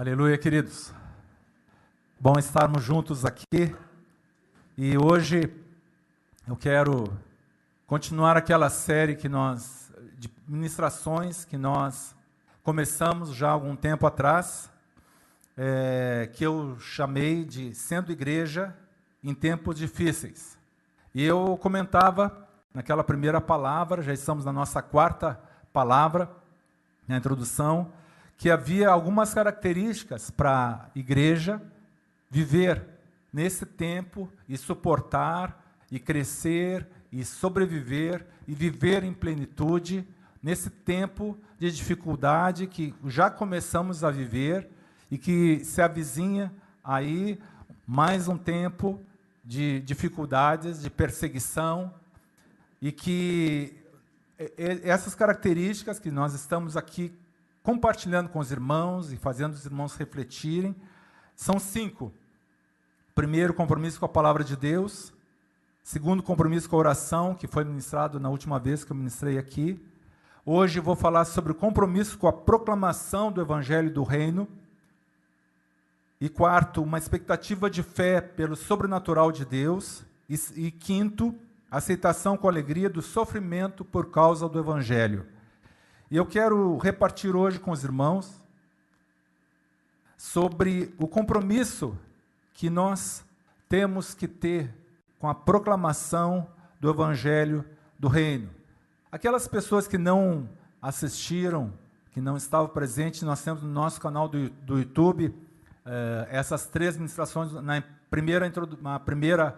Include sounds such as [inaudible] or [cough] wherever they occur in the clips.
Aleluia, queridos. Bom estarmos juntos aqui. E hoje eu quero continuar aquela série que nós de ministrações que nós começamos já há algum tempo atrás, é, que eu chamei de sendo igreja em tempos difíceis. E eu comentava naquela primeira palavra, já estamos na nossa quarta palavra, na introdução, que havia algumas características para a igreja viver nesse tempo e suportar e crescer e sobreviver e viver em plenitude nesse tempo de dificuldade que já começamos a viver e que se avizinha aí mais um tempo de dificuldades, de perseguição e que essas características que nós estamos aqui compartilhando com os irmãos e fazendo os irmãos refletirem. São cinco. Primeiro, compromisso com a palavra de Deus. Segundo, compromisso com a oração, que foi ministrado na última vez que eu ministrei aqui. Hoje vou falar sobre o compromisso com a proclamação do Evangelho do Reino. E quarto, uma expectativa de fé pelo sobrenatural de Deus. E, e quinto, aceitação com alegria do sofrimento por causa do Evangelho. E eu quero repartir hoje com os irmãos sobre o compromisso que nós temos que ter com a proclamação do Evangelho do Reino. Aquelas pessoas que não assistiram, que não estavam presentes, nós temos no nosso canal do, do YouTube eh, essas três ministrações. Na primeira, na primeira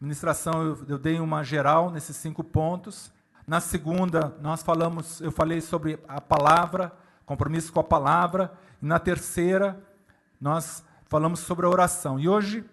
ministração eu, eu dei uma geral nesses cinco pontos. Na segunda, nós falamos, eu falei sobre a palavra, compromisso com a palavra. E na terceira, nós falamos sobre a oração. E hoje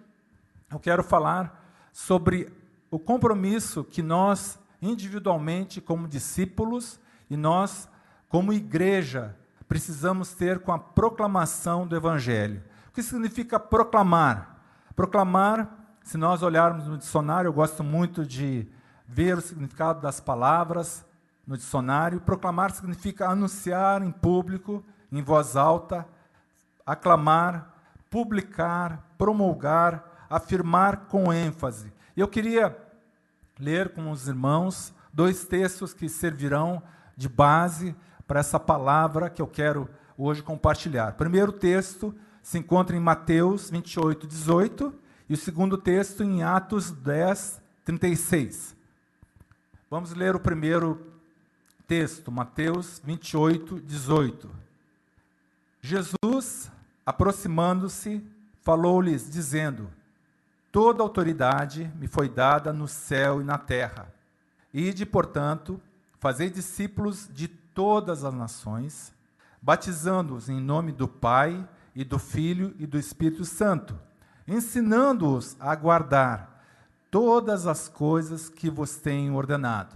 eu quero falar sobre o compromisso que nós, individualmente, como discípulos, e nós, como igreja, precisamos ter com a proclamação do Evangelho. O que significa proclamar? Proclamar, se nós olharmos no dicionário, eu gosto muito de ver o significado das palavras no dicionário. Proclamar significa anunciar em público, em voz alta, aclamar, publicar, promulgar, afirmar com ênfase. Eu queria ler com os irmãos dois textos que servirão de base para essa palavra que eu quero hoje compartilhar. O primeiro texto se encontra em Mateus 28, 18, e o segundo texto em Atos 10, 36. Vamos ler o primeiro texto, Mateus 28, 18. Jesus, aproximando-se, falou-lhes, dizendo: Toda autoridade me foi dada no céu e na terra. Ide, portanto, fazei discípulos de todas as nações, batizando-os em nome do Pai e do Filho e do Espírito Santo, ensinando-os a guardar todas as coisas que vos tenho ordenado.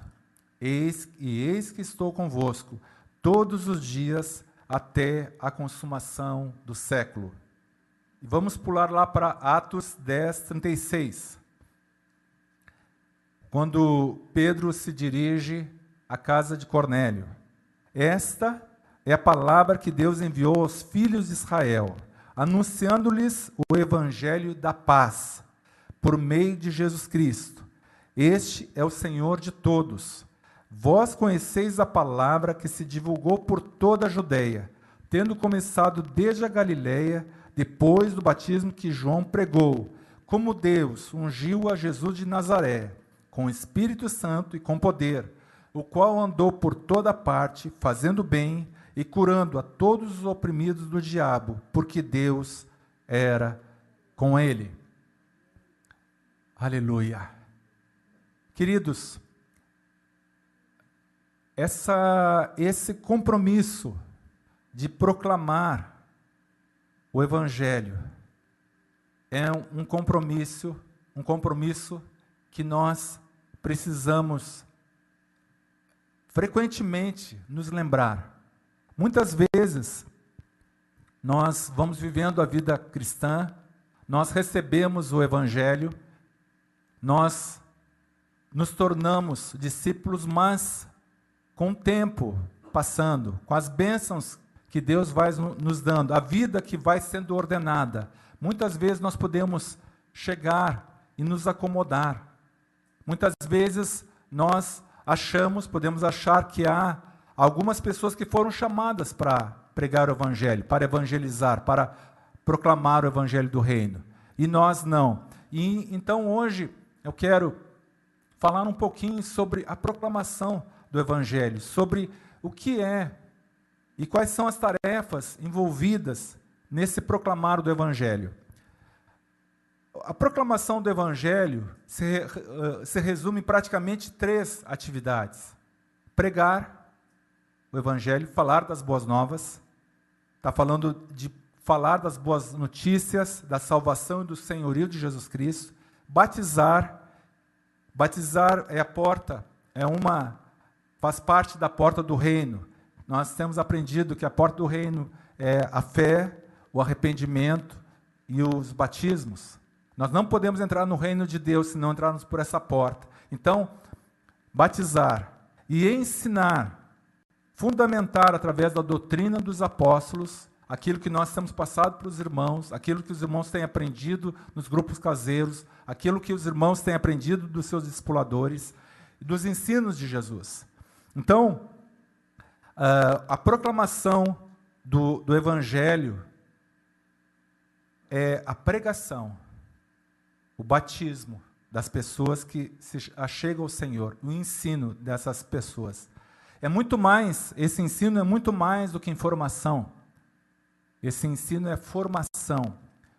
Eis, e eis que estou convosco todos os dias até a consumação do século. Vamos pular lá para Atos 10, 36. Quando Pedro se dirige à casa de Cornélio. Esta é a palavra que Deus enviou aos filhos de Israel, anunciando-lhes o evangelho da paz por meio de Jesus Cristo. Este é o Senhor de todos. Vós conheceis a palavra que se divulgou por toda a Judéia, tendo começado desde a Galiléia, depois do batismo que João pregou, como Deus ungiu a Jesus de Nazaré, com Espírito Santo e com poder, o qual andou por toda parte, fazendo bem e curando a todos os oprimidos do diabo, porque Deus era com ele. Aleluia. Queridos, essa, esse compromisso de proclamar o Evangelho é um compromisso, um compromisso que nós precisamos frequentemente nos lembrar. Muitas vezes nós vamos vivendo a vida cristã, nós recebemos o Evangelho, nós nos tornamos discípulos, mas com o tempo passando, com as bênçãos que Deus vai nos dando, a vida que vai sendo ordenada. Muitas vezes nós podemos chegar e nos acomodar. Muitas vezes nós achamos, podemos achar que há algumas pessoas que foram chamadas para pregar o evangelho, para evangelizar, para proclamar o evangelho do reino. E nós não. E então hoje eu quero falar um pouquinho sobre a proclamação do evangelho, sobre o que é e quais são as tarefas envolvidas nesse proclamar do evangelho. A proclamação do evangelho se, uh, se resume em praticamente três atividades: pregar o evangelho, falar das boas novas, está falando de falar das boas notícias, da salvação e do senhorio de Jesus Cristo, batizar, batizar é a porta, é uma faz parte da porta do reino. Nós temos aprendido que a porta do reino é a fé, o arrependimento e os batismos. Nós não podemos entrar no reino de Deus se não entrarmos por essa porta. Então, batizar e ensinar, fundamentar através da doutrina dos apóstolos aquilo que nós temos passado para os irmãos, aquilo que os irmãos têm aprendido nos grupos caseiros, aquilo que os irmãos têm aprendido dos seus discipuladores dos ensinos de Jesus. Então, uh, a proclamação do, do Evangelho é a pregação, o batismo das pessoas que se achegam ao Senhor, o ensino dessas pessoas. É muito mais, esse ensino é muito mais do que informação. Esse ensino é formação,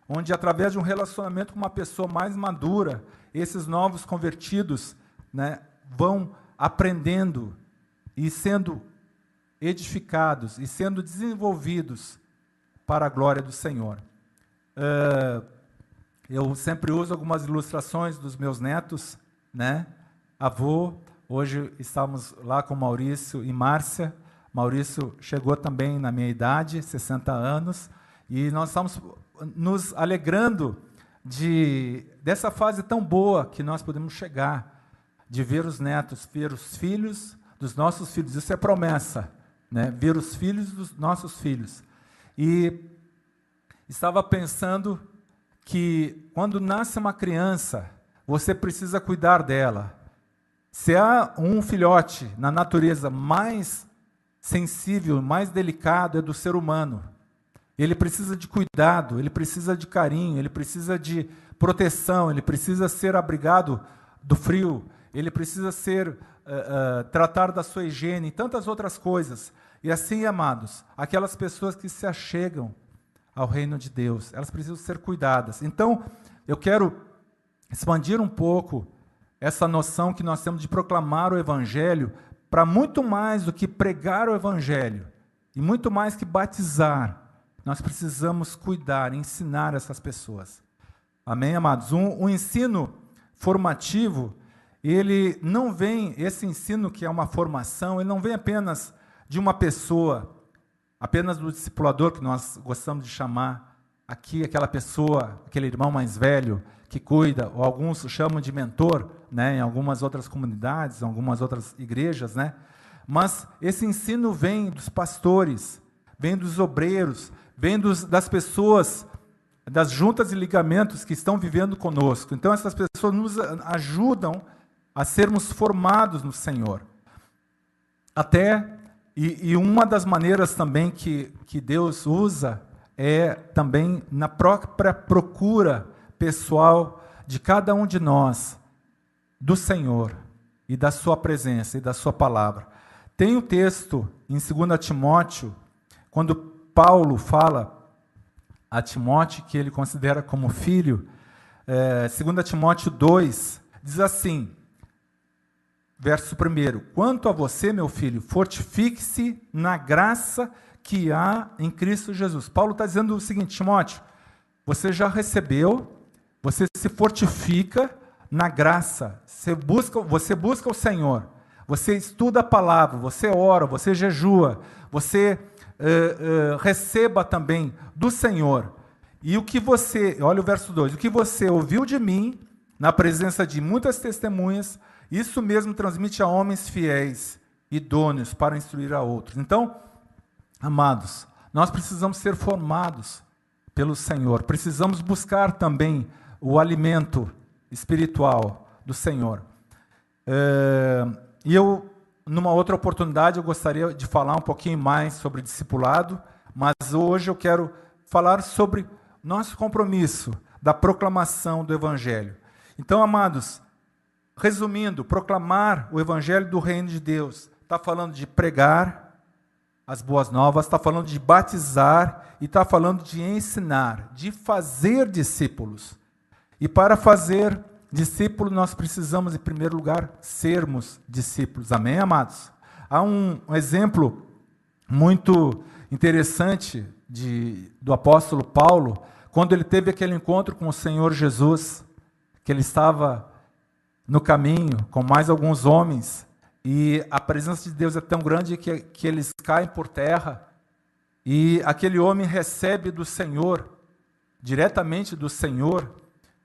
onde através de um relacionamento com uma pessoa mais madura, esses novos convertidos né, vão aprendendo e sendo edificados e sendo desenvolvidos para a glória do Senhor. Uh, eu sempre uso algumas ilustrações dos meus netos, né? Avô, hoje estamos lá com Maurício e Márcia, Maurício chegou também na minha idade, 60 anos, e nós estamos nos alegrando de dessa fase tão boa que nós podemos chegar, de ver os netos, ver os filhos dos nossos filhos. Isso é promessa, né? Ver os filhos dos nossos filhos. E estava pensando que quando nasce uma criança, você precisa cuidar dela. Se há um filhote na natureza mais sensível, mais delicado é do ser humano. Ele precisa de cuidado, ele precisa de carinho, ele precisa de proteção, ele precisa ser abrigado do frio, ele precisa ser uh, uh, tratado da sua higiene e tantas outras coisas. E assim, amados, aquelas pessoas que se achegam ao reino de Deus, elas precisam ser cuidadas. Então, eu quero expandir um pouco essa noção que nós temos de proclamar o evangelho para muito mais do que pregar o Evangelho e muito mais que batizar, nós precisamos cuidar, ensinar essas pessoas. Amém, amados? Um, um ensino formativo, ele não vem, esse ensino que é uma formação, ele não vem apenas de uma pessoa, apenas do discipulador, que nós gostamos de chamar aqui, aquela pessoa, aquele irmão mais velho, que cuida, ou alguns chamam de mentor, né, em algumas outras comunidades, em algumas outras igrejas, né? Mas esse ensino vem dos pastores, vem dos obreiros, vem dos, das pessoas, das juntas e ligamentos que estão vivendo conosco. Então essas pessoas nos ajudam a sermos formados no Senhor. Até e, e uma das maneiras também que, que Deus usa é também na própria procura pessoal de cada um de nós, do Senhor e da Sua presença e da Sua palavra. Tem um texto em 2 Timóteo, quando Paulo fala a Timóteo, que ele considera como filho, é, 2 Timóteo 2, diz assim, verso 1: Quanto a você, meu filho, fortifique-se na graça que há em Cristo Jesus. Paulo está dizendo o seguinte, Timóteo, você já recebeu você se fortifica na graça. Você busca, você busca o Senhor. Você estuda a palavra, você ora, você jejua, você uh, uh, receba também do Senhor. E o que você, olha o verso 2: o que você ouviu de mim, na presença de muitas testemunhas, isso mesmo transmite a homens fiéis, idôneos para instruir a outros. Então, amados, nós precisamos ser formados pelo Senhor. Precisamos buscar também o alimento espiritual do Senhor. É, e eu, numa outra oportunidade, eu gostaria de falar um pouquinho mais sobre discipulado, mas hoje eu quero falar sobre nosso compromisso da proclamação do Evangelho. Então, amados, resumindo, proclamar o Evangelho do Reino de Deus está falando de pregar, as boas novas, está falando de batizar e está falando de ensinar, de fazer discípulos. E para fazer discípulo, nós precisamos, em primeiro lugar, sermos discípulos. Amém, amados? Há um, exemplo muito interessante de, do apóstolo Paulo, quando ele teve aquele encontro com o Senhor Jesus, que ele estava no caminho com mais alguns homens e a presença de Deus é tão grande que, que eles caem por terra. E aquele homem recebe do Senhor, diretamente do Senhor,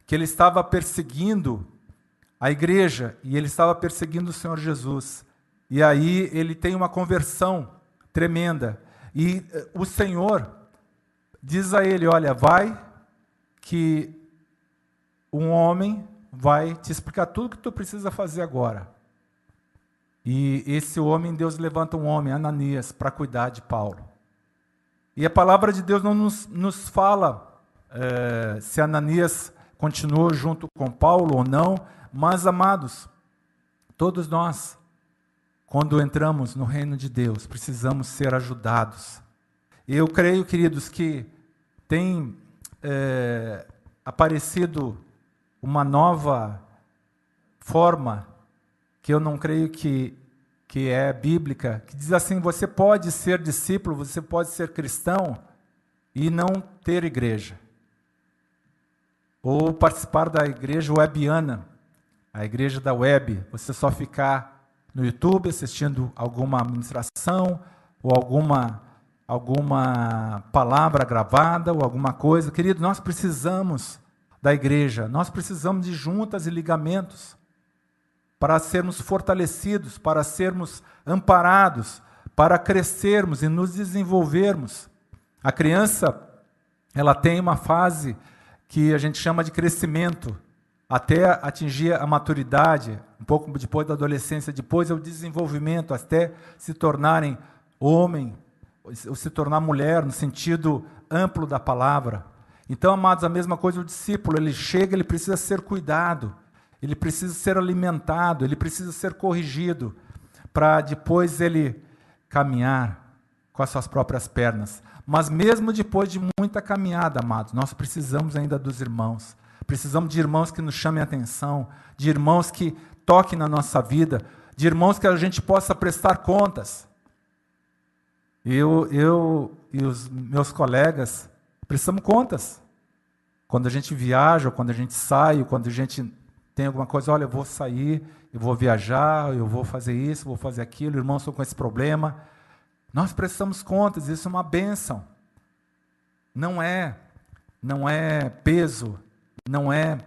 que ele estava perseguindo a igreja e ele estava perseguindo o Senhor Jesus. E aí ele tem uma conversão tremenda. E eh, o Senhor diz a ele: Olha, vai que um homem vai te explicar tudo que tu precisa fazer agora. E esse homem, Deus levanta um homem, Ananias, para cuidar de Paulo. E a palavra de Deus não nos, nos fala é, se Ananias continuou junto com Paulo ou não, mas, amados, todos nós, quando entramos no reino de Deus, precisamos ser ajudados. Eu creio, queridos, que tem é, aparecido uma nova forma que eu não creio que que é bíblica, que diz assim: você pode ser discípulo, você pode ser cristão e não ter igreja. Ou participar da igreja webiana, a igreja da web, você só ficar no YouTube assistindo alguma administração ou alguma alguma palavra gravada ou alguma coisa. Querido, nós precisamos da igreja, nós precisamos de juntas e ligamentos para sermos fortalecidos, para sermos amparados, para crescermos e nos desenvolvermos. A criança, ela tem uma fase que a gente chama de crescimento, até atingir a maturidade, um pouco depois da adolescência, depois é o desenvolvimento, até se tornarem homem, ou se tornar mulher, no sentido amplo da palavra. Então, amados, a mesma coisa o discípulo, ele chega, ele precisa ser cuidado, ele precisa ser alimentado, ele precisa ser corrigido, para depois ele caminhar com as suas próprias pernas. Mas mesmo depois de muita caminhada, amados, nós precisamos ainda dos irmãos. Precisamos de irmãos que nos chamem a atenção, de irmãos que toquem na nossa vida, de irmãos que a gente possa prestar contas. Eu, eu e os meus colegas prestamos contas. Quando a gente viaja, quando a gente sai, quando a gente tem alguma coisa, olha, eu vou sair, eu vou viajar, eu vou fazer isso, vou fazer aquilo, irmãos estão com esse problema. Nós prestamos contas, isso é uma bênção. Não é, não é peso, não é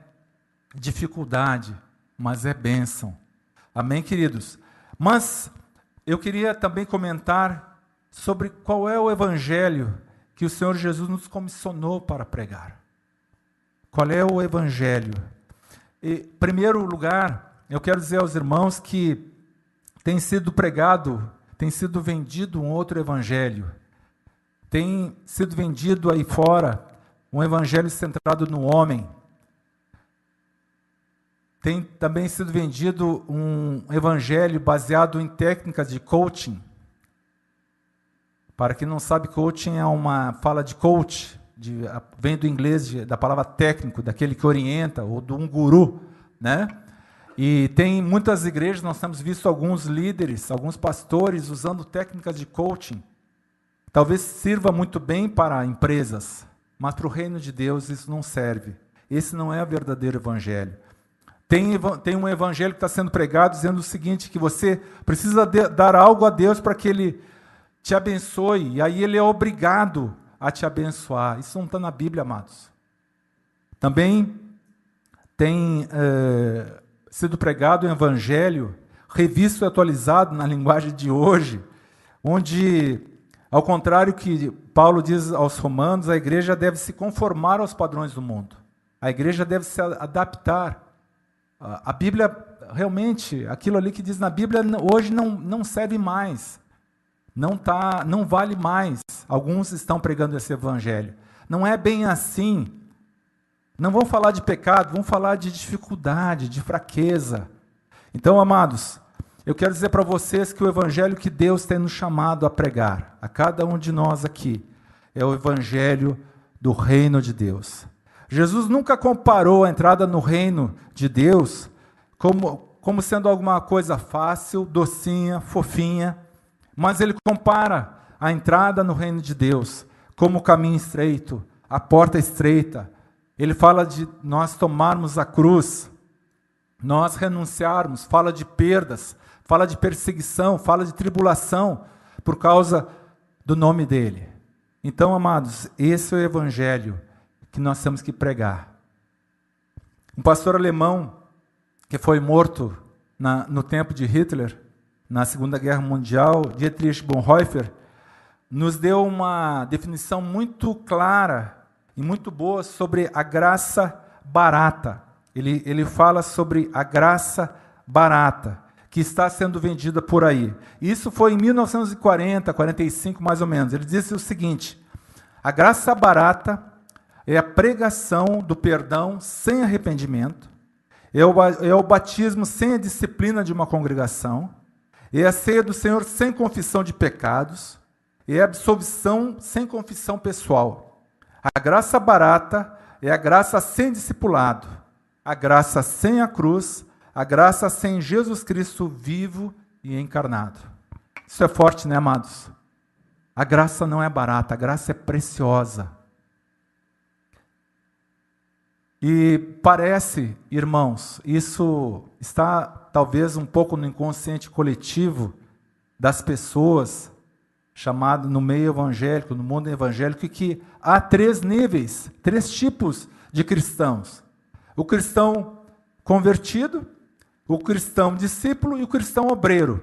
dificuldade, mas é bênção. Amém, queridos? Mas eu queria também comentar sobre qual é o evangelho que o Senhor Jesus nos comissionou para pregar. Qual é o evangelho? Em primeiro lugar, eu quero dizer aos irmãos que tem sido pregado, tem sido vendido um outro evangelho. Tem sido vendido aí fora um evangelho centrado no homem. Tem também sido vendido um evangelho baseado em técnicas de coaching. Para quem não sabe, coaching é uma fala de coach, de, vem do inglês de, da palavra técnico, daquele que orienta, ou de um guru, né? E tem muitas igrejas, nós temos visto alguns líderes, alguns pastores usando técnicas de coaching. Talvez sirva muito bem para empresas, mas para o reino de Deus isso não serve. Esse não é o verdadeiro evangelho. Tem, tem um evangelho que está sendo pregado dizendo o seguinte: que você precisa de, dar algo a Deus para que Ele te abençoe, e aí Ele é obrigado a te abençoar. Isso não está na Bíblia, amados. Também tem é, sido pregado o Evangelho, revisto e atualizado na linguagem de hoje, onde Ao contrário que Paulo diz aos romanos, a igreja deve se conformar aos padrões do mundo. A igreja deve se adaptar. A Bíblia, realmente, aquilo ali que diz na Bíblia, hoje não, não serve mais. Não, tá, não vale mais. Alguns estão pregando esse evangelho. Não é bem assim. Não vão falar de pecado, vão falar de dificuldade, de fraqueza. Então, amados, eu quero dizer para vocês que o evangelho que Deus tem nos chamado a pregar, a cada um de nós aqui, é o evangelho do reino de Deus. Jesus nunca comparou a entrada no reino de Deus como, como sendo alguma coisa fácil, docinha, fofinha, mas ele compara a entrada no reino de Deus como o caminho estreito, a porta estreita. Ele fala de nós tomarmos a cruz, nós renunciarmos, fala de perdas, fala de perseguição, fala de tribulação por causa do nome dele. Então, amados, esse é o evangelho que nós temos que pregar. Um pastor alemão que foi morto na, no tempo de Hitler, na Segunda Guerra Mundial, Dietrich Bonhoeffer, nos deu uma definição muito clara e muito boa sobre a graça barata. Ele, ele fala sobre a graça barata que está sendo vendida por aí. Isso foi em 1940, 45 mais ou menos. Ele disse o seguinte: a graça barata é a pregação do perdão sem arrependimento, é o, é o batismo sem a disciplina de uma congregação, é a ceia do Senhor sem confissão de pecados, é a absolvição sem confissão pessoal. A graça barata é a graça sem discipulado, a graça sem a cruz, a graça sem Jesus Cristo vivo e encarnado. Isso é forte, né, amados? A graça não é barata, a graça é preciosa. E parece, irmãos, isso está talvez um pouco no inconsciente coletivo das pessoas, chamado no meio evangélico, no mundo evangélico, que há três níveis, três tipos de cristãos: o cristão convertido, o cristão discípulo e o cristão obreiro.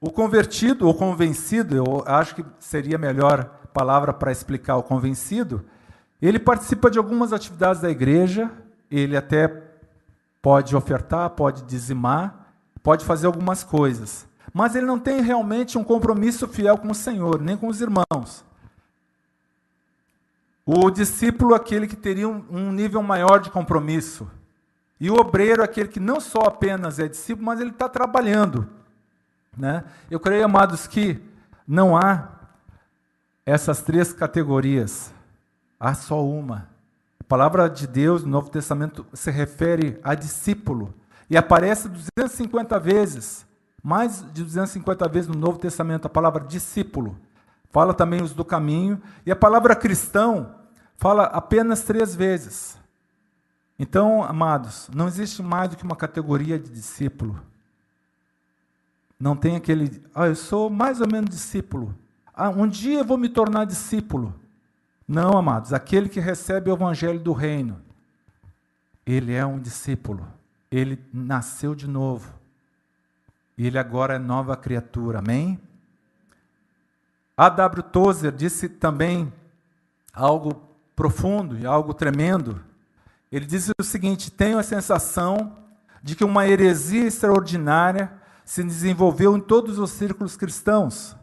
O convertido ou convencido, eu acho que seria a melhor palavra para explicar o convencido, ele participa de algumas atividades da igreja, ele até pode ofertar, pode dizimar, pode fazer algumas coisas, mas ele não tem realmente um compromisso fiel com o Senhor, nem com os irmãos. O discípulo, aquele que teria um nível maior de compromisso, e o obreiro é aquele que não só apenas é discípulo, mas ele está trabalhando. Né? Eu creio, amados, que não há essas três categorias, há só uma. A palavra de Deus no Novo Testamento se refere a discípulo e aparece 250 vezes, mais de 250 vezes no Novo Testamento, a palavra discípulo. Fala também os do caminho, e a palavra cristão fala apenas três vezes. Então, amados, não existe mais do que uma categoria de discípulo. Não tem aquele, ah, eu sou mais ou menos discípulo. Ah, um dia eu vou me tornar discípulo. Não, amados, aquele que recebe o evangelho do reino, ele é um discípulo. Ele nasceu de novo. Ele agora é nova criatura. Amém? A W. Tozer disse também algo profundo e algo tremendo ele diz o seguinte: tenho a sensação de que uma heresia extraordinária se desenvolveu em todos os círculos cristãos.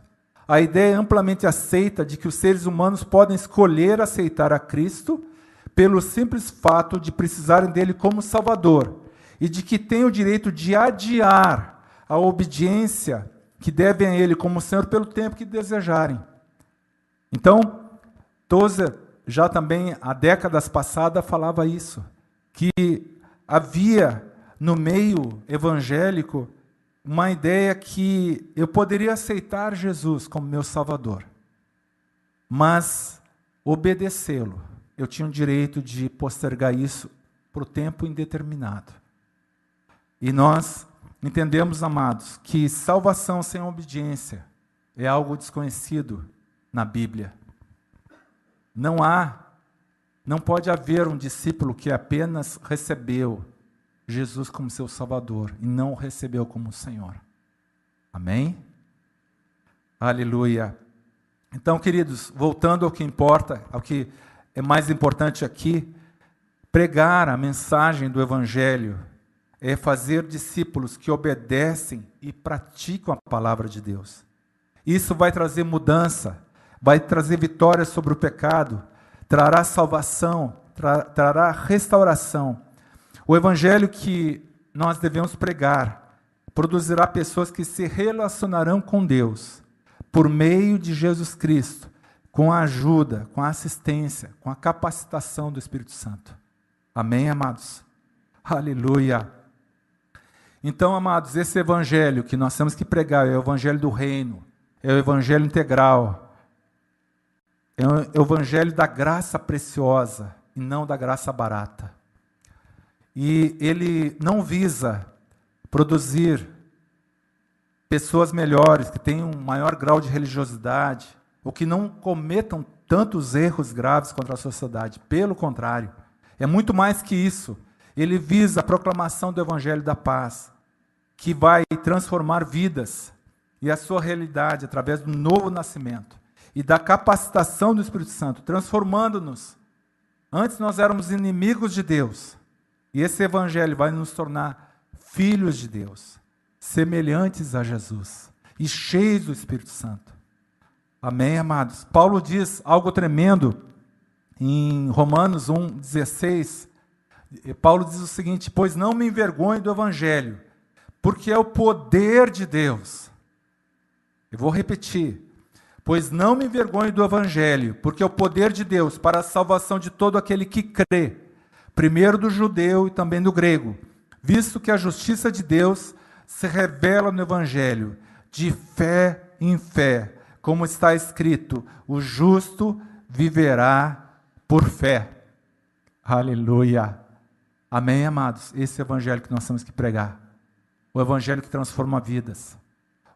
A ideia é amplamente aceita de que os seres humanos podem escolher aceitar a Cristo pelo simples fato de precisarem dele como Salvador e de que têm o direito de adiar a obediência que devem a ele como Senhor pelo tempo que desejarem. Então, Tozer já também há décadas passadas falava isso, que havia no meio evangélico uma ideia que eu poderia aceitar Jesus como meu Salvador, mas obedecê-lo, eu tinha o direito de postergar isso para o tempo indeterminado. E nós entendemos, amados, que salvação sem obediência é algo desconhecido na Bíblia. Não há, não pode haver um discípulo que apenas recebeu Jesus como seu Salvador e não o recebeu como Senhor. Amém? Aleluia. Então, queridos, voltando ao que importa, ao que é mais importante aqui, pregar a mensagem do Evangelho é fazer discípulos que obedecem e praticam a palavra de Deus. Isso vai trazer mudança, vai trazer vitória sobre o pecado, trará salvação, tra trará restauração. O evangelho que nós devemos pregar produzirá pessoas que se relacionarão com Deus por meio de Jesus Cristo, com a ajuda, com a assistência, com a capacitação do Espírito Santo. Amém, amados? Aleluia. Então, amados, esse evangelho que nós temos que pregar é o evangelho do reino, é o evangelho integral, é o evangelho da graça preciosa e não da graça barata. E ele não visa produzir pessoas melhores, que tenham um maior grau de religiosidade, ou que não cometam tantos erros graves contra a sociedade. Pelo contrário, é muito mais que isso. Ele visa a proclamação do evangelho da paz, que vai transformar vidas e a sua realidade através do novo nascimento e da capacitação do Espírito Santo, transformando-nos. Antes nós éramos inimigos de Deus, e esse evangelho vai nos tornar filhos de Deus semelhantes a Jesus e cheios do Espírito Santo. Amém, amados? Paulo diz algo tremendo em Romanos 1,16. Paulo diz o seguinte: Pois não me envergonho do Evangelho, porque é o poder de Deus. Eu vou repetir. Pois não me envergonho do Evangelho, porque é o poder de Deus para a salvação de todo aquele que crê, primeiro do judeu e também do grego, visto que a justiça de Deus se revela no Evangelho, de fé em fé, como está escrito: o justo viverá por fé. Aleluia. Amém, amados? Esse é o Evangelho que nós temos que pregar. O Evangelho que transforma vidas.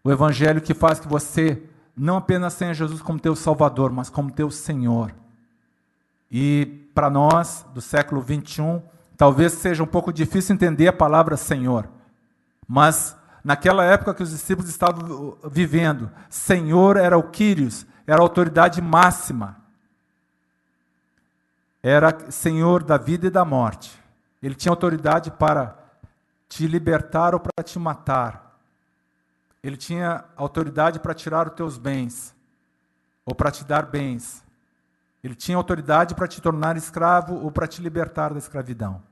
O Evangelho que faz que você não apenas tenha Jesus como teu Salvador, mas como teu Senhor. E para nós, do século 21, talvez seja um pouco difícil entender a palavra Senhor. Mas naquela época que os discípulos estavam vivendo, Senhor era o Quírios, era a autoridade máxima. Era Senhor da vida e da morte. Ele tinha autoridade para te libertar ou para te matar. Ele tinha autoridade para tirar os teus bens ou para te dar bens. Ele tinha autoridade para te tornar escravo ou para te libertar da escravidão.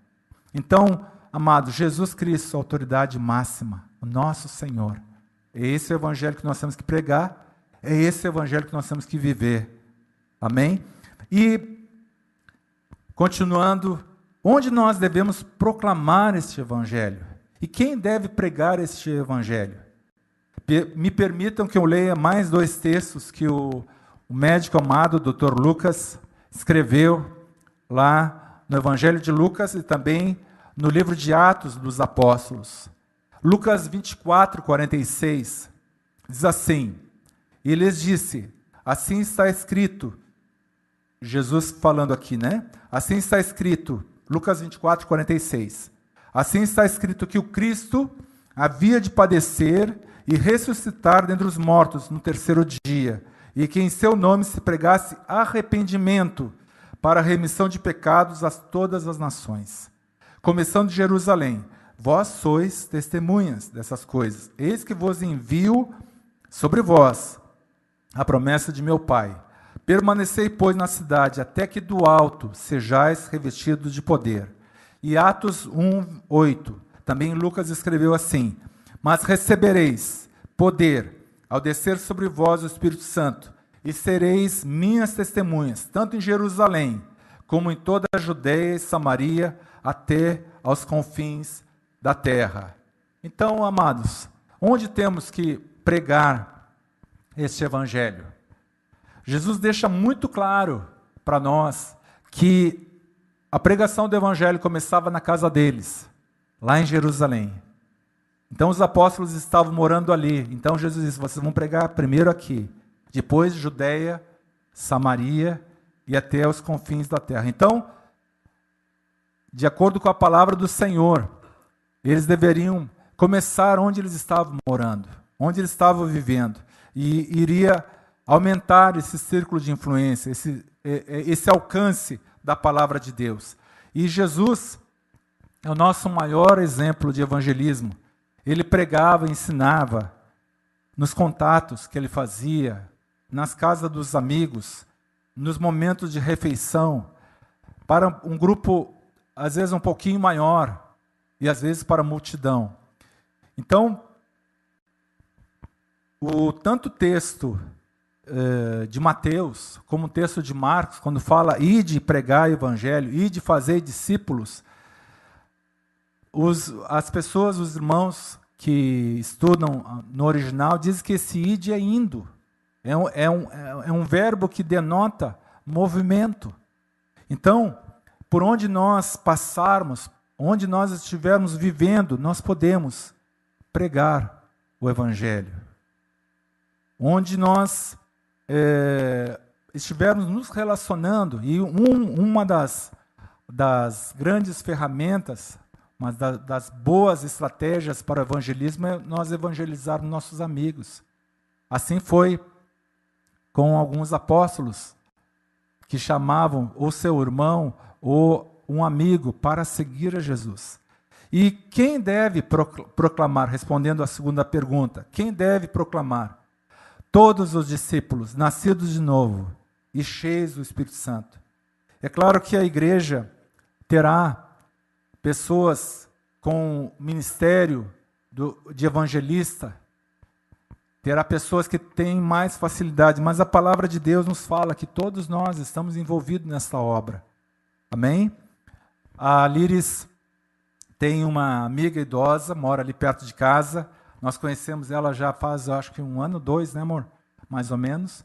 Então, amado, Jesus Cristo, autoridade máxima, o nosso Senhor. É esse o evangelho que nós temos que pregar, é esse o evangelho que nós temos que viver. Amém? E, continuando, onde nós devemos proclamar este evangelho? E quem deve pregar este evangelho? Me permitam que eu leia mais dois textos que o, o médico amado, Dr. Lucas, escreveu lá no Evangelho de Lucas e também no livro de Atos dos Apóstolos. Lucas 24, 46 diz assim: E lhes disse: Assim está escrito, Jesus falando aqui, né? Assim está escrito, Lucas 24, 46. Assim está escrito que o Cristo havia de padecer e ressuscitar dentre os mortos no terceiro dia, e que em seu nome se pregasse arrependimento para a remissão de pecados a todas as nações começando de Jerusalém. Vós sois testemunhas dessas coisas. Eis que vos envio sobre vós a promessa de meu Pai. Permanecei, pois, na cidade, até que do alto sejais revestidos de poder. E Atos 1, 8. Também Lucas escreveu assim: Mas recebereis poder ao descer sobre vós o Espírito Santo, e sereis minhas testemunhas, tanto em Jerusalém, como em toda a Judéia e Samaria, até aos confins da terra. Então, amados, onde temos que pregar este evangelho? Jesus deixa muito claro para nós que a pregação do evangelho começava na casa deles, lá em Jerusalém. Então os apóstolos estavam morando ali. Então Jesus disse: vocês vão pregar primeiro aqui, depois Judéia, Samaria e até os confins da terra. Então, de acordo com a palavra do Senhor, eles deveriam começar onde eles estavam morando, onde eles estavam vivendo. e iria aumentar esse círculo de influência, esse, esse alcance da palavra de Deus. E Jesus é o nosso maior exemplo de evangelismo. Ele pregava, ensinava nos contatos que ele fazia, nas casas dos amigos, nos momentos de refeição, para um grupo, às vezes, um pouquinho maior, e às vezes para a multidão. Então, o tanto texto eh, de Mateus como o texto de Marcos, quando fala ide pregar o evangelho, ide fazer discípulos, os, as pessoas, os irmãos que estudam no original, dizem que esse ide é indo. É um, é um, é um verbo que denota movimento. Então, por onde nós passarmos, onde nós estivermos vivendo, nós podemos pregar o Evangelho. Onde nós é, estivermos nos relacionando, e um, uma das, das grandes ferramentas, da, das boas estratégias para o evangelismo é nós evangelizarmos nossos amigos. Assim foi com alguns apóstolos que chamavam o seu irmão ou um amigo para seguir a Jesus. E quem deve proclamar, respondendo à segunda pergunta, quem deve proclamar? Todos os discípulos, nascidos de novo e cheios do Espírito Santo. É claro que a igreja terá pessoas com ministério do, de evangelista, Terá pessoas que têm mais facilidade, mas a palavra de Deus nos fala que todos nós estamos envolvidos nessa obra. Amém? A Liris tem uma amiga idosa, mora ali perto de casa. Nós conhecemos ela já faz, acho que um ano, dois, né, amor? Mais ou menos.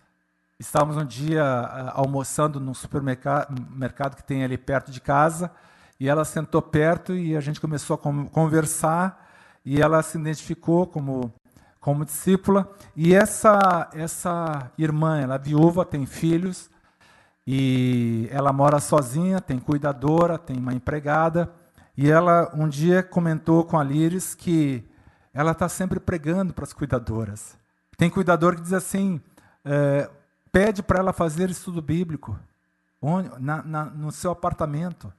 Estávamos um dia uh, almoçando num supermercado que tem ali perto de casa, e ela sentou perto e a gente começou a conversar, e ela se identificou como como discípula. E essa, essa irmã, ela é viúva, tem filhos, e ela mora sozinha, tem cuidadora, tem uma empregada. E ela um dia comentou com a Liris que ela está sempre pregando para as cuidadoras. Tem cuidador que diz assim: é, pede para ela fazer estudo bíblico onde, na, na, no seu apartamento.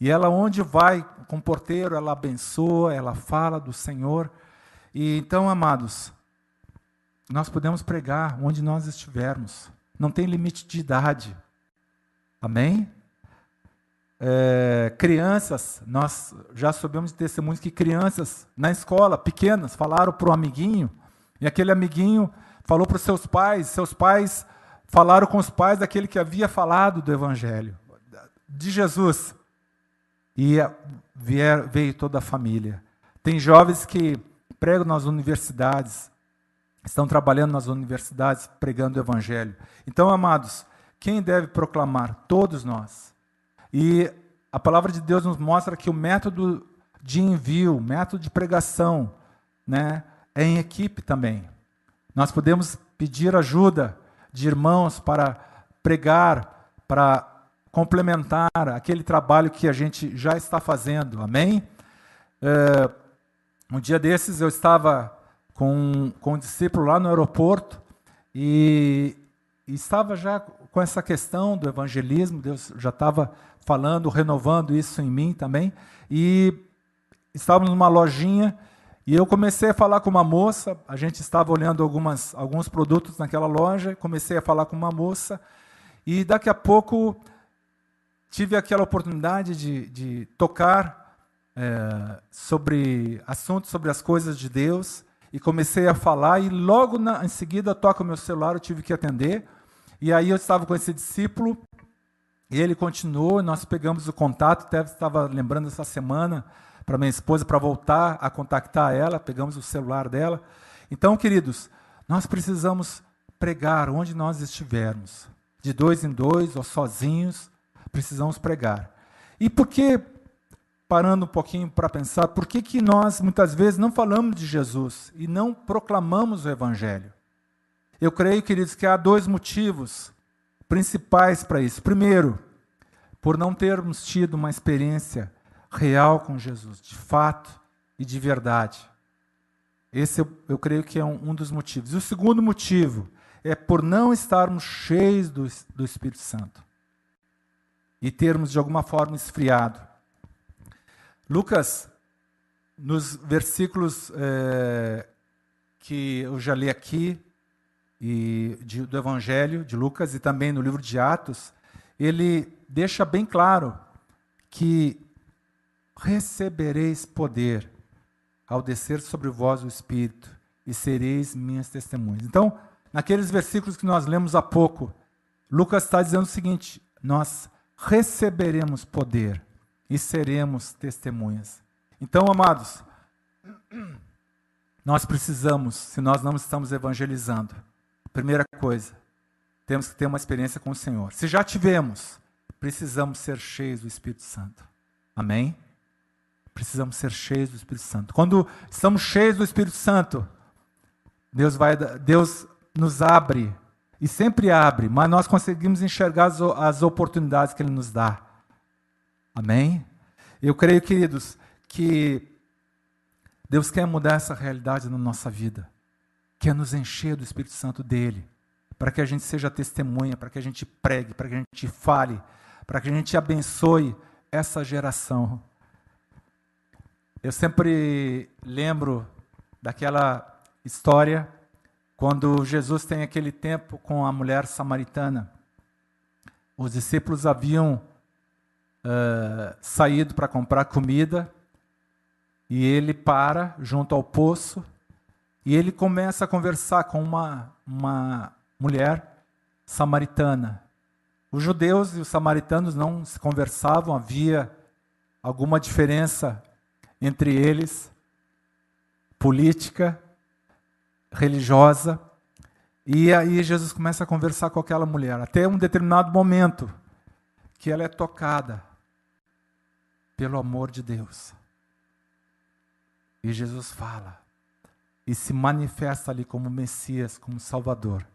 E ela, onde vai com o porteiro, ela abençoa, ela fala do Senhor. E então, amados, nós podemos pregar onde nós estivermos. Não tem limite de idade. Amém? É, crianças, nós já soubemos de testemunhos que crianças na escola, pequenas, falaram para o amiguinho, e aquele amiguinho falou para os seus pais, seus pais falaram com os pais daquele que havia falado do Evangelho, de Jesus. E vier, veio toda a família. Tem jovens que pregam nas universidades, estão trabalhando nas universidades pregando o evangelho. Então, amados, quem deve proclamar? Todos nós. E a palavra de Deus nos mostra que o método de envio, método de pregação, né, é em equipe também. Nós podemos pedir ajuda de irmãos para pregar, para complementar aquele trabalho que a gente já está fazendo. Amém? É, um dia desses eu estava com, com um discípulo lá no aeroporto e, e estava já com essa questão do evangelismo, Deus já estava falando, renovando isso em mim também. E estávamos numa lojinha e eu comecei a falar com uma moça, a gente estava olhando algumas, alguns produtos naquela loja, comecei a falar com uma moça, e daqui a pouco tive aquela oportunidade de, de tocar é, sobre assuntos sobre as coisas de Deus e comecei a falar e logo na, em seguida toca o meu celular, eu tive que atender. E aí eu estava com esse discípulo e ele continuou, nós pegamos o contato, até estava lembrando essa semana para minha esposa para voltar a contactar ela, pegamos o celular dela. Então, queridos, nós precisamos pregar onde nós estivermos, de dois em dois ou sozinhos, precisamos pregar. E por que parando um pouquinho para pensar, por que, que nós muitas vezes não falamos de Jesus e não proclamamos o Evangelho? Eu creio, queridos, que há dois motivos principais para isso. Primeiro, por não termos tido uma experiência real com Jesus, de fato e de verdade. Esse eu, eu creio que é um, um, dos motivos. E o segundo motivo é por não estarmos cheios do, do Espírito Santo e termos de alguma forma esfriado. Lucas, nos versículos é, que eu já li aqui, e de, do Evangelho de Lucas e também no livro de Atos, ele deixa bem claro que recebereis poder ao descer sobre vós o Espírito e sereis minhas testemunhas. Então, naqueles versículos que nós lemos há pouco, Lucas está dizendo o seguinte: nós receberemos poder e seremos testemunhas. Então, amados, [clears throat] nós precisamos, se nós não estamos evangelizando, Primeira coisa, temos que ter uma experiência com o Senhor. Se já tivemos, precisamos ser cheios do Espírito Santo. Amém? Precisamos ser cheios do Espírito Santo. Quando estamos cheios do Espírito Santo, Deus vai, Deus nos abre e sempre abre, mas nós conseguimos enxergar as, as oportunidades que Ele nos dá. Amém? Eu creio, queridos, que Deus quer mudar essa realidade na nossa vida quer nos encher do Espírito Santo dele, para que a gente seja testemunha, para que a gente pregue, para que a gente fale, para que a gente abençoe essa geração. Eu sempre lembro daquela história quando Jesus tem aquele tempo com a mulher samaritana. Os discípulos haviam uh, saído para comprar comida e ele para junto ao poço e ele começa a conversar com uma, uma mulher samaritana. Os judeus e os samaritanos não se conversavam, havia alguma diferença entre eles, política, religiosa. E aí Jesus começa a conversar com aquela mulher, até um determinado momento que ela é tocada pelo amor de Deus. E Jesus fala: e se manifesta ali como Messias, como Salvador.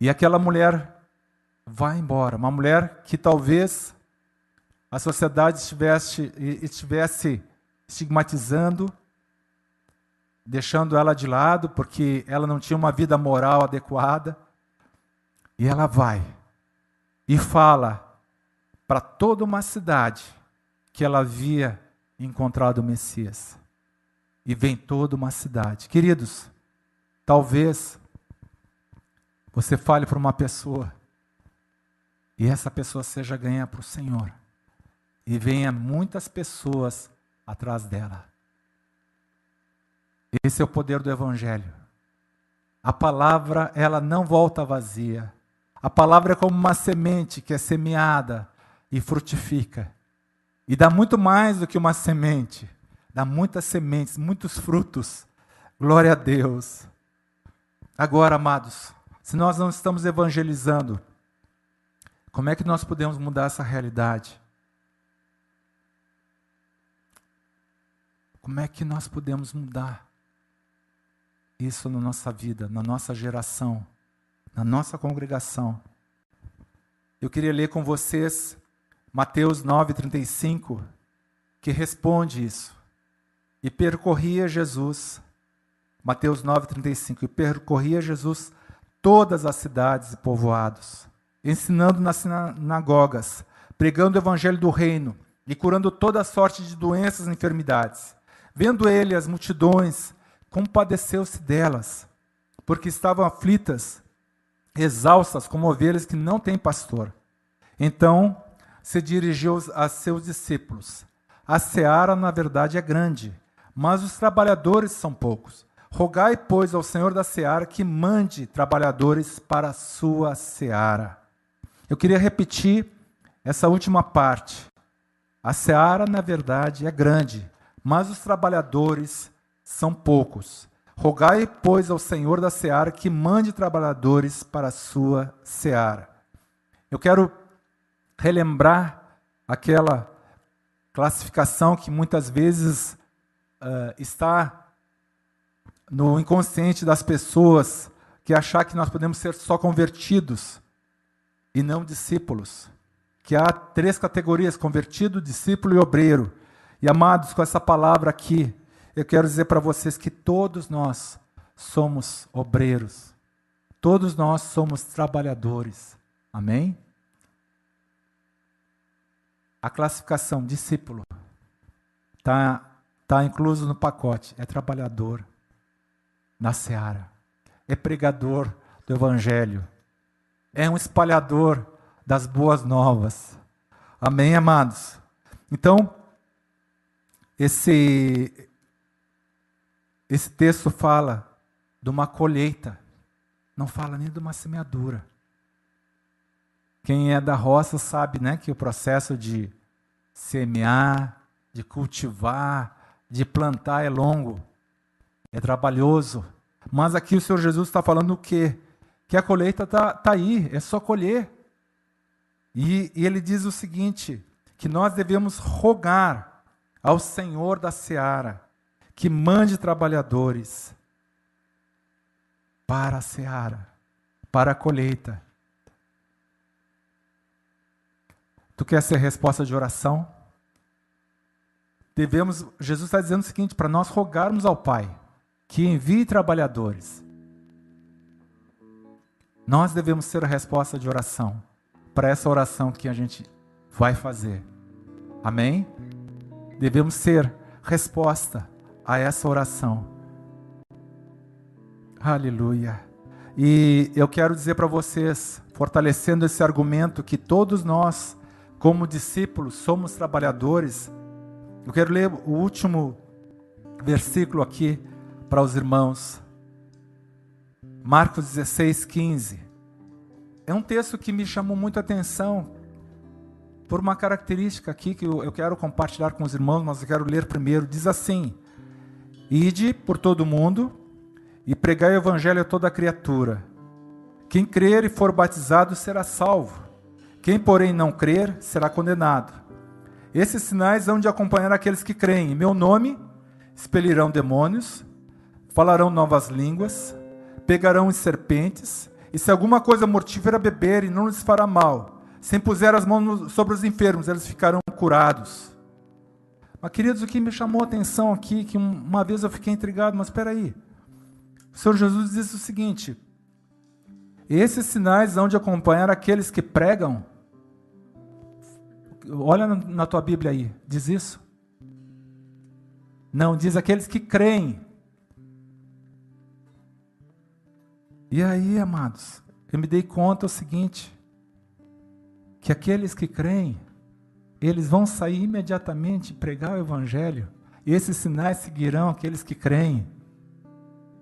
E aquela mulher vai embora, uma mulher que talvez a sociedade estivesse, estivesse estigmatizando, deixando ela de lado, porque ela não tinha uma vida moral adequada. E ela vai e fala para toda uma cidade que ela havia encontrado o Messias e vem toda uma cidade. Queridos, talvez você fale para uma pessoa e essa pessoa seja ganha para o Senhor e venha muitas pessoas atrás dela. Esse é o poder do Evangelho. A palavra, ela não volta vazia. A palavra é como uma semente que é semeada e frutifica. E dá muito mais do que uma semente dá muitas sementes, muitos frutos. Glória a Deus. Agora, amados, se nós não estamos evangelizando, como é que nós podemos mudar essa realidade? Como é que nós podemos mudar isso na nossa vida, na nossa geração, na nossa congregação? Eu queria ler com vocês Mateus 9:35, que responde isso. E percorria Jesus, Mateus 9,35, e percorria Jesus todas as cidades e povoados, ensinando nas sinagogas, pregando o evangelho do reino e curando toda sorte de doenças e enfermidades. Vendo ele as multidões, compadeceu-se delas, porque estavam aflitas, exaustas como ovelhas que não têm pastor. Então se dirigiu a seus discípulos: A seara, na verdade, é grande, mas os trabalhadores são poucos. Rogai, pois, ao Senhor da seara que mande trabalhadores para a sua seara. Eu queria repetir essa última parte. A seara, na verdade, é grande, mas os trabalhadores são poucos. Rogai, pois, ao Senhor da seara que mande trabalhadores para a sua seara. Eu quero relembrar aquela classificação que muitas vezes uh, está no inconsciente das pessoas que achar que nós podemos ser só convertidos e não discípulos. Que há três categorias: convertido, discípulo e obreiro. E amados, com essa palavra aqui, eu quero dizer para vocês que todos nós somos obreiros. Todos nós somos trabalhadores. Amém? A classificação discípulo está tá incluso no pacote. É trabalhador na seara. É pregador do evangelho. É um espalhador das boas novas. Amém, amados? Então, esse, esse texto fala de uma colheita, não fala nem de uma semeadura. Quem é da roça sabe né, que o processo de semear, de cultivar, de plantar é longo, é trabalhoso. Mas aqui o Senhor Jesus está falando o quê? Que a colheita está tá aí, é só colher. E, e ele diz o seguinte: que nós devemos rogar ao Senhor da seara que mande trabalhadores para a seara, para a colheita. Tu quer ser resposta de oração? Devemos, Jesus está dizendo o seguinte, para nós rogarmos ao Pai que envie trabalhadores. Nós devemos ser a resposta de oração para essa oração que a gente vai fazer. Amém? devemos ser resposta a essa oração. Aleluia. E eu quero dizer para vocês, fortalecendo esse argumento, que todos nós, como discípulos, somos trabalhadores. Eu quero ler o último versículo aqui para os irmãos. Marcos 16, 15. É um texto que me chamou muito a atenção, por uma característica aqui que eu quero compartilhar com os irmãos, mas eu quero ler primeiro. Diz assim: Ide por todo o mundo e pregai o evangelho a toda criatura. Quem crer e for batizado será salvo. Quem, porém, não crer será condenado. Esses sinais hão de acompanhar aqueles que creem. Em meu nome expelirão demônios, falarão novas línguas, pegarão serpentes, e se alguma coisa mortífera beberem, não lhes fará mal se impuser as mãos sobre os enfermos, eles ficarão curados. Mas, queridos, o que me chamou a atenção aqui, que uma vez eu fiquei intrigado, mas espera aí. O Senhor Jesus diz o seguinte: esses sinais hão de acompanhar aqueles que pregam. Olha na tua Bíblia aí, diz isso? Não, diz aqueles que creem. E aí, amados, eu me dei conta o seguinte: que aqueles que creem, eles vão sair imediatamente pregar o evangelho. E esses sinais seguirão aqueles que creem.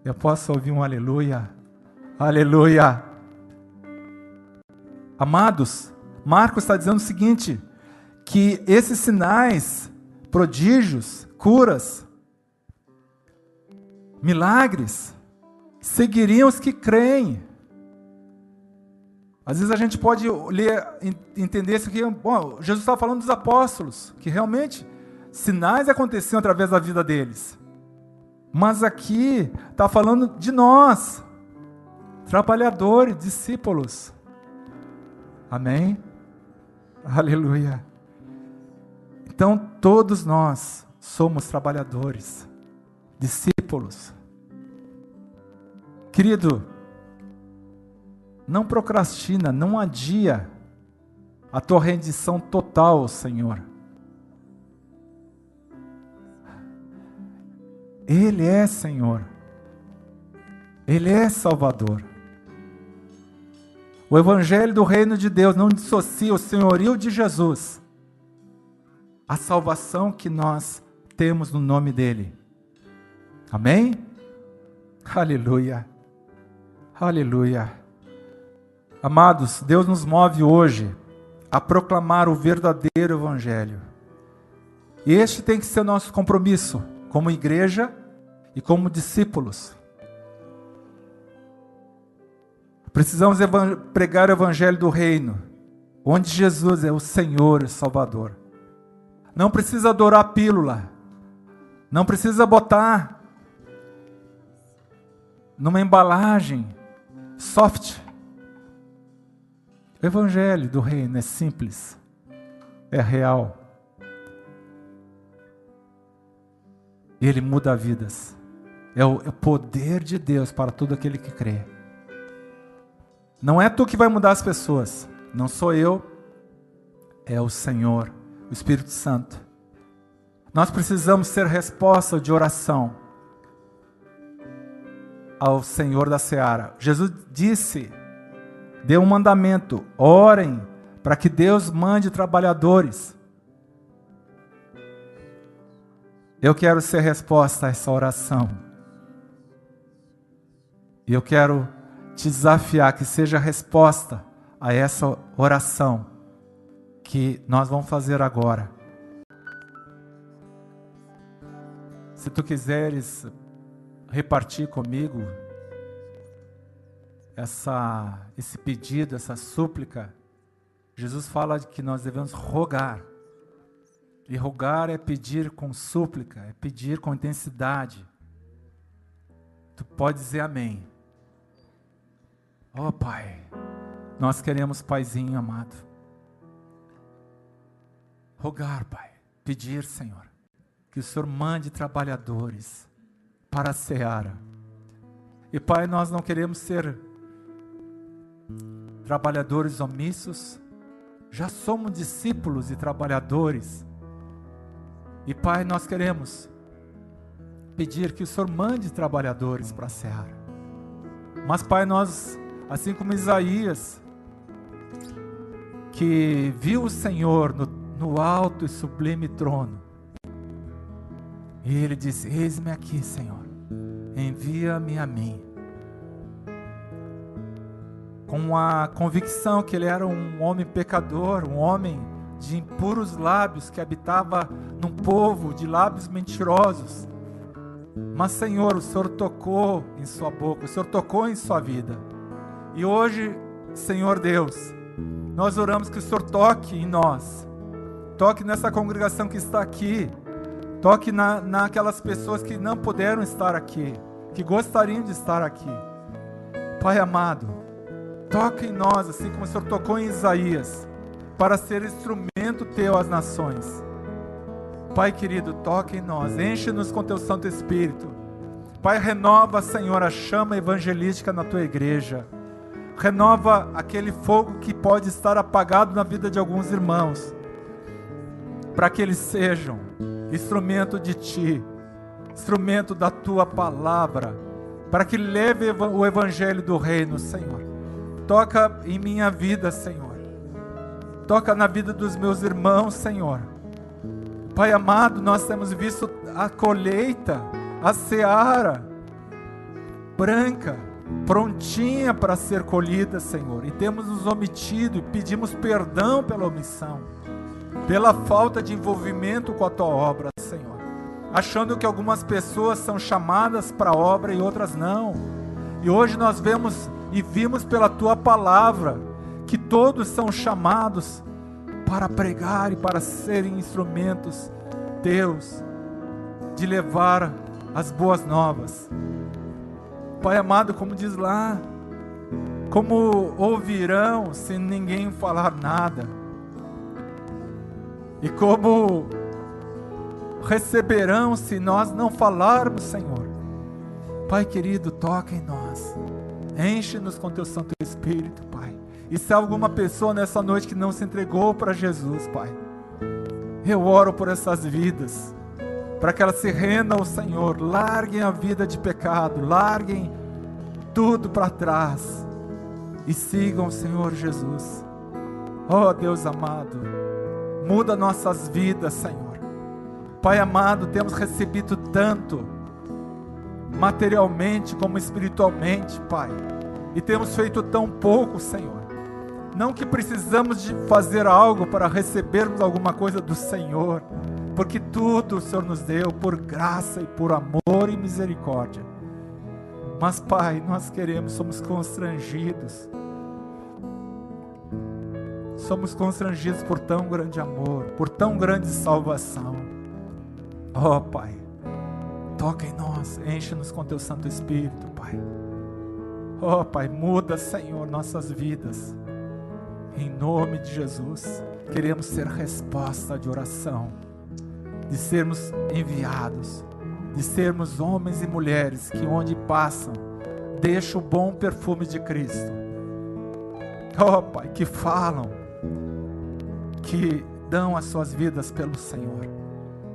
Eu posso ouvir um aleluia. Aleluia. Amados, Marcos está dizendo o seguinte: que esses sinais, prodígios, curas, milagres, seguiriam os que creem. Às vezes a gente pode ler, entender isso aqui. Bom, Jesus estava falando dos apóstolos, que realmente sinais aconteciam através da vida deles. Mas aqui está falando de nós, trabalhadores, discípulos. Amém? Aleluia. Então, todos nós somos trabalhadores, discípulos. Querido, não procrastina, não adia a tua rendição total, Senhor. Ele é Senhor. Ele é Salvador. O Evangelho do Reino de Deus não dissocia o senhorio de Jesus, a salvação que nós temos no nome dEle. Amém? Aleluia. Aleluia. Amados, Deus nos move hoje a proclamar o verdadeiro Evangelho. E este tem que ser o nosso compromisso como igreja e como discípulos. Precisamos pregar o Evangelho do Reino, onde Jesus é o Senhor e Salvador. Não precisa adorar pílula, não precisa botar numa embalagem soft o evangelho do reino é simples, é real. Ele muda vidas. É o, é o poder de Deus para todo aquele que crê. Não é tu que vai mudar as pessoas. Não sou eu. É o Senhor, o Espírito Santo. Nós precisamos ser resposta de oração ao Senhor da seara. Jesus disse, deu um mandamento: orem para que Deus mande trabalhadores. Eu quero ser resposta a essa oração. E eu quero te desafiar que seja resposta a essa oração que nós vamos fazer agora. Se tu quiseres repartir comigo essa, esse pedido, essa súplica, Jesus fala que nós devemos rogar. E rogar é pedir com súplica, é pedir com intensidade. Tu pode dizer amém. Oh Pai, nós queremos Paizinho amado. Rogar, Pai, pedir, Senhor, que o Senhor mande trabalhadores para a seara. E Pai, nós não queremos ser trabalhadores omissos, já somos discípulos e trabalhadores e Pai, nós queremos pedir que o Senhor mande trabalhadores para a seara. Mas, Pai, nós, assim como Isaías, que viu o Senhor no, no alto e sublime trono, e ele disse: Eis-me aqui, Senhor, envia-me a mim. Com a convicção que ele era um homem pecador, um homem de impuros lábios que habitava num povo de lábios mentirosos. Mas, Senhor, o Senhor tocou em sua boca, o Senhor tocou em sua vida. E hoje, Senhor Deus, nós oramos que o Senhor toque em nós, toque nessa congregação que está aqui, toque na, naquelas pessoas que não puderam estar aqui, que gostariam de estar aqui. Pai amado, toque em nós, assim como o Senhor tocou em Isaías para ser instrumento teu às nações. Pai querido, toque em nós, enche-nos com teu Santo Espírito. Pai, renova, Senhor, a chama evangelística na tua igreja. Renova aquele fogo que pode estar apagado na vida de alguns irmãos, para que eles sejam instrumento de ti, instrumento da tua palavra, para que leve o evangelho do reino, Senhor. Toca em minha vida, Senhor Toca na vida dos meus irmãos, Senhor. Pai amado, nós temos visto a colheita, a seara branca, prontinha para ser colhida, Senhor. E temos nos omitido e pedimos perdão pela omissão, pela falta de envolvimento com a tua obra, Senhor. Achando que algumas pessoas são chamadas para a obra e outras não. E hoje nós vemos e vimos pela tua palavra que todos são chamados para pregar e para serem instrumentos teus de levar as boas novas. Pai amado, como diz lá, como ouvirão sem ninguém falar nada, e como receberão se nós não falarmos, Senhor. Pai querido, toca em nós, enche-nos com teu Santo Espírito, Pai. E se há alguma pessoa nessa noite que não se entregou para Jesus, Pai, eu oro por essas vidas, para que elas se rendam ao Senhor, larguem a vida de pecado, larguem tudo para trás e sigam o Senhor Jesus. Oh Deus amado, muda nossas vidas, Senhor. Pai amado, temos recebido tanto, materialmente como espiritualmente, Pai, e temos feito tão pouco, Senhor. Não que precisamos de fazer algo para recebermos alguma coisa do Senhor, porque tudo o Senhor nos deu por graça e por amor e misericórdia. Mas, Pai, nós queremos, somos constrangidos. Somos constrangidos por tão grande amor, por tão grande salvação. Oh, Pai, toca em nós, enche-nos com teu Santo Espírito, Pai. Oh, Pai, muda, Senhor, nossas vidas. Em nome de Jesus, queremos ser resposta de oração, de sermos enviados de sermos homens e mulheres que onde passam deixam o bom perfume de Cristo. Oh, Pai, que falam, que dão as suas vidas pelo Senhor.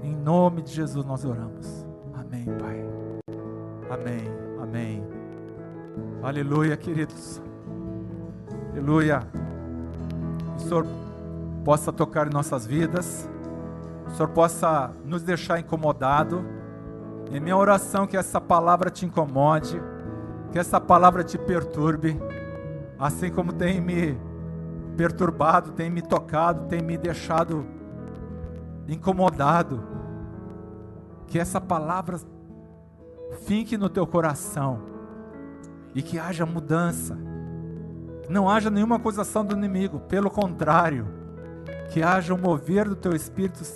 Em nome de Jesus nós oramos. Amém, Pai. Amém. Amém. Aleluia, queridos. Aleluia. Que o Senhor possa tocar em nossas vidas. O Senhor possa nos deixar incomodado. Em minha oração que essa palavra te incomode, que essa palavra te perturbe, assim como tem me perturbado, tem me tocado, tem me deixado incomodado. Que essa palavra finque no teu coração e que haja mudança. Não haja nenhuma acusação do inimigo, pelo contrário, que haja um mover do teu Espírito Santo